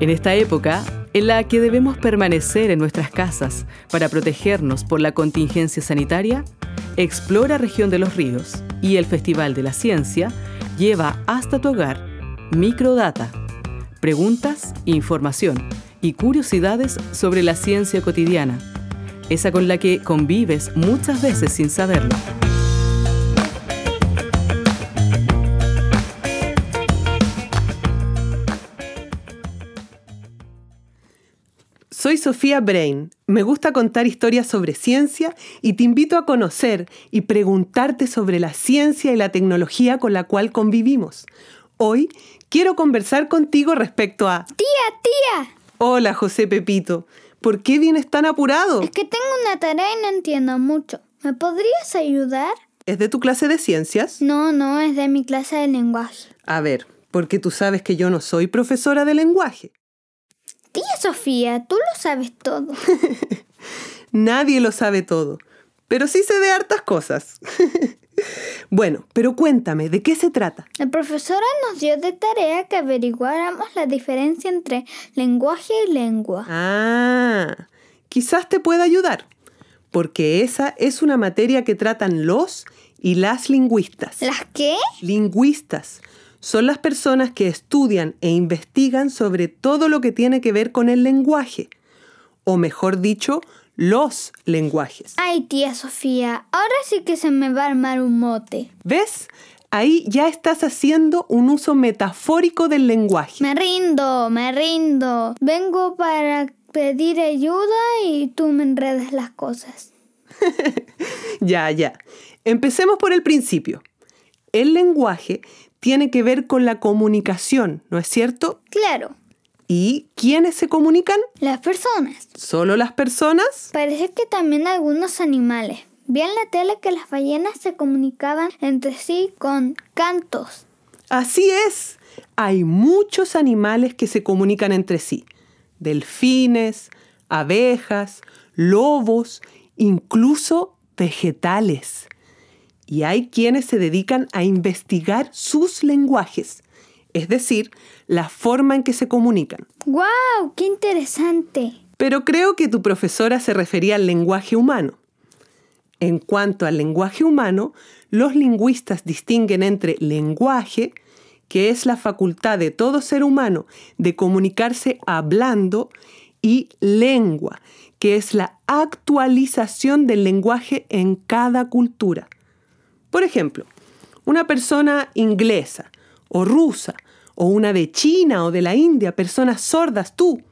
En esta época, en la que debemos permanecer en nuestras casas para protegernos por la contingencia sanitaria, Explora Región de los Ríos y el Festival de la Ciencia lleva hasta tu hogar Microdata, preguntas, información y curiosidades sobre la ciencia cotidiana, esa con la que convives muchas veces sin saberlo. Soy Sofía Brain. Me gusta contar historias sobre ciencia y te invito a conocer y preguntarte sobre la ciencia y la tecnología con la cual convivimos. Hoy quiero conversar contigo respecto a... Tía, tía. Hola, José Pepito. ¿Por qué vienes tan apurado? Es que tengo una tarea y no entiendo mucho. ¿Me podrías ayudar? ¿Es de tu clase de ciencias? No, no, es de mi clase de lenguaje. A ver, porque tú sabes que yo no soy profesora de lenguaje. Tía Sofía, tú lo sabes todo. Nadie lo sabe todo, pero sí sé de hartas cosas. bueno, pero cuéntame, ¿de qué se trata? La profesora nos dio de tarea que averiguáramos la diferencia entre lenguaje y lengua. Ah, quizás te pueda ayudar, porque esa es una materia que tratan los y las lingüistas. ¿Las qué? Lingüistas son las personas que estudian e investigan sobre todo lo que tiene que ver con el lenguaje, o mejor dicho, los lenguajes. Ay, tía Sofía, ahora sí que se me va a armar un mote. ¿Ves? Ahí ya estás haciendo un uso metafórico del lenguaje. Me rindo, me rindo. Vengo para pedir ayuda y tú me enredas las cosas. ya, ya. Empecemos por el principio. El lenguaje tiene que ver con la comunicación, ¿no es cierto? Claro. ¿Y quiénes se comunican? Las personas. ¿Solo las personas? Parece que también algunos animales. Vi en la tele que las ballenas se comunicaban entre sí con cantos. Así es. Hay muchos animales que se comunican entre sí. Delfines, abejas, lobos, incluso vegetales y hay quienes se dedican a investigar sus lenguajes, es decir, la forma en que se comunican. ¡Guau! ¡Qué interesante! Pero creo que tu profesora se refería al lenguaje humano. En cuanto al lenguaje humano, los lingüistas distinguen entre lenguaje, que es la facultad de todo ser humano de comunicarse hablando, y lengua, que es la actualización del lenguaje en cada cultura. Por ejemplo, una persona inglesa o rusa o una de China o de la India, personas sordas, tú,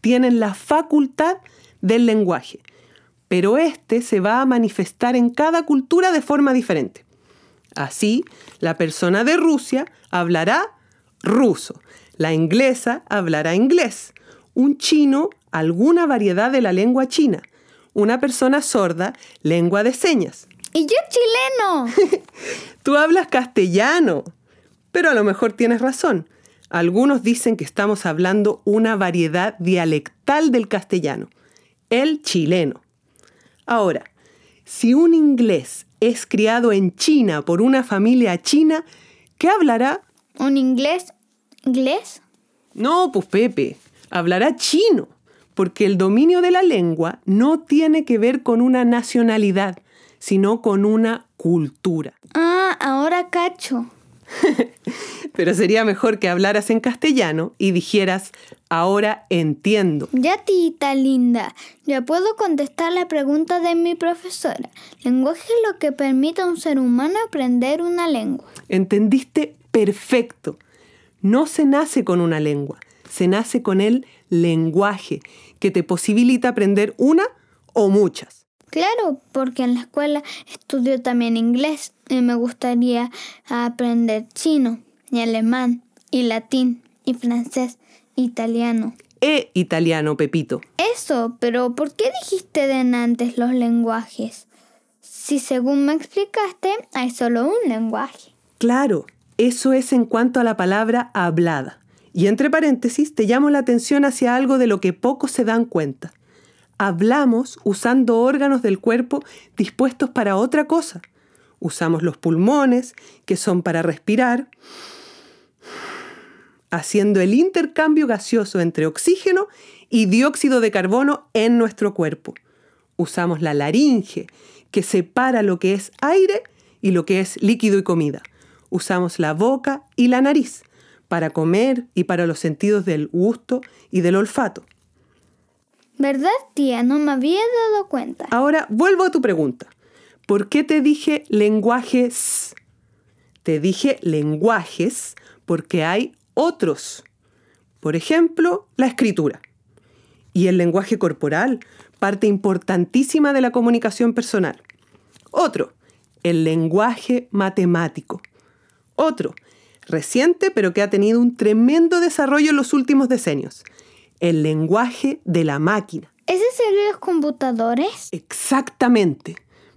tienen la facultad del lenguaje, pero este se va a manifestar en cada cultura de forma diferente. Así, la persona de Rusia hablará ruso, la inglesa hablará inglés, un chino alguna variedad de la lengua china, una persona sorda lengua de señas, y yo chileno. Tú hablas castellano. Pero a lo mejor tienes razón. Algunos dicen que estamos hablando una variedad dialectal del castellano, el chileno. Ahora, si un inglés es criado en China por una familia china, ¿qué hablará? ¿Un inglés? ¿Inglés? No, pues Pepe, hablará chino, porque el dominio de la lengua no tiene que ver con una nacionalidad, sino con una cultura. Ah, ahora cacho. Pero sería mejor que hablaras en castellano y dijeras, ahora entiendo. Ya, tita linda, ya puedo contestar la pregunta de mi profesora. Lenguaje es lo que permite a un ser humano aprender una lengua. Entendiste perfecto. No se nace con una lengua, se nace con el lenguaje, que te posibilita aprender una o muchas. Claro, porque en la escuela estudio también inglés y me gustaría aprender chino y alemán y latín y francés, italiano. E italiano, Pepito. Eso, pero ¿por qué dijiste de antes los lenguajes? Si según me explicaste, hay solo un lenguaje. Claro, eso es en cuanto a la palabra hablada. Y entre paréntesis, te llamo la atención hacia algo de lo que pocos se dan cuenta hablamos usando órganos del cuerpo dispuestos para otra cosa. Usamos los pulmones, que son para respirar. haciendo el intercambio gaseoso entre oxígeno y dióxido de carbono en nuestro cuerpo. Usamos la laringe, que separa lo que es aire y lo que es líquido y comida. Usamos la boca y la nariz para comer y para los sentidos del gusto y del olfato. ¿Verdad, tía? No me había dado cuenta. Ahora vuelvo a tu pregunta. ¿Por qué te dije lenguajes? Te dije lenguajes porque hay otros. Por ejemplo, la escritura. Y el lenguaje corporal, parte importantísima de la comunicación personal. Otro, el lenguaje matemático. Otro, reciente pero que ha tenido un tremendo desarrollo en los últimos decenios. El lenguaje de la máquina. ¿Ese los computadores? Exactamente.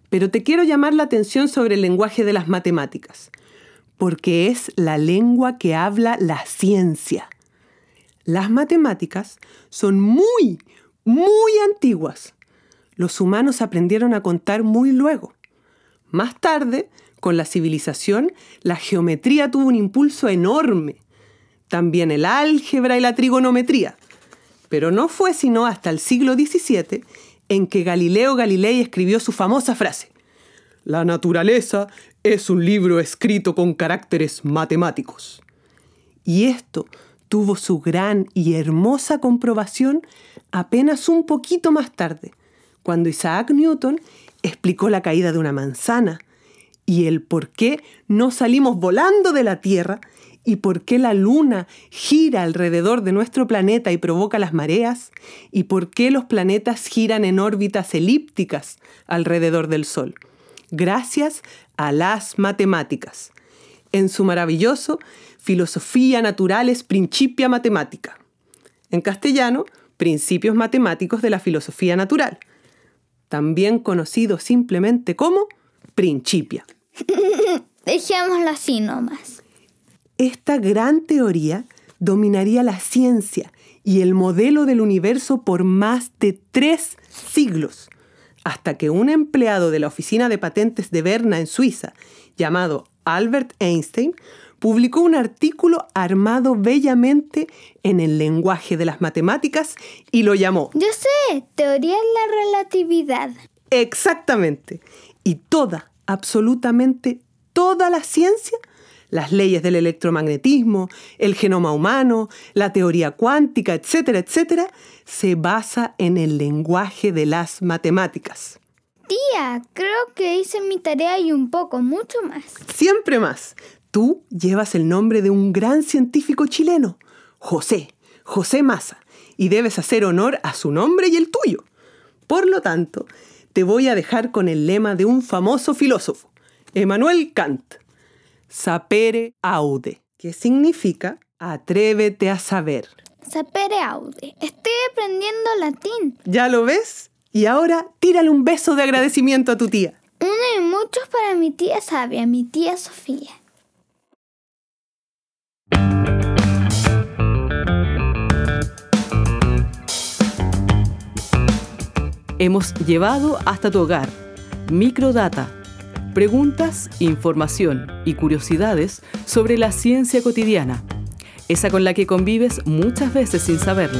Pero te quiero llamar la atención sobre el lenguaje de las matemáticas porque es la lengua que habla la ciencia. Las matemáticas son muy, muy antiguas. Los humanos aprendieron a contar muy luego. Más tarde, con la civilización, la geometría tuvo un impulso enorme. También el álgebra y la trigonometría. Pero no fue sino hasta el siglo XVII en que Galileo Galilei escribió su famosa frase. La naturaleza es un libro escrito con caracteres matemáticos. Y esto tuvo su gran y hermosa comprobación apenas un poquito más tarde, cuando Isaac Newton explicó la caída de una manzana y el por qué no salimos volando de la Tierra y por qué la Luna gira alrededor de nuestro planeta y provoca las mareas y por qué los planetas giran en órbitas elípticas alrededor del Sol gracias a las matemáticas, en su maravilloso Filosofía Naturales Principia Matemática. En castellano, Principios Matemáticos de la Filosofía Natural, también conocido simplemente como Principia. Dejémoslo así nomás. Esta gran teoría dominaría la ciencia y el modelo del universo por más de tres siglos hasta que un empleado de la oficina de patentes de Berna en Suiza, llamado Albert Einstein, publicó un artículo armado bellamente en el lenguaje de las matemáticas y lo llamó... Yo sé, teoría de la relatividad. Exactamente. Y toda, absolutamente toda la ciencia las leyes del electromagnetismo, el genoma humano, la teoría cuántica, etcétera, etcétera, se basa en el lenguaje de las matemáticas. Tía, creo que hice mi tarea y un poco, mucho más. Siempre más. Tú llevas el nombre de un gran científico chileno, José, José Massa, y debes hacer honor a su nombre y el tuyo. Por lo tanto, te voy a dejar con el lema de un famoso filósofo, Emmanuel Kant sapere aude, que significa atrévete a saber. Sapere aude. Estoy aprendiendo latín. ¿Ya lo ves? Y ahora tírale un beso de agradecimiento a tu tía. Uno y muchos para mi tía sabia, mi tía Sofía. Hemos llevado hasta tu hogar Microdata preguntas, información y curiosidades sobre la ciencia cotidiana, esa con la que convives muchas veces sin saberlo.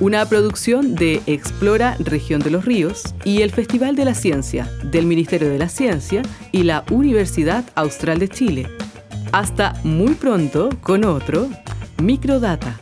Una producción de Explora Región de los Ríos y el Festival de la Ciencia del Ministerio de la Ciencia y la Universidad Austral de Chile. Hasta muy pronto con otro Microdata.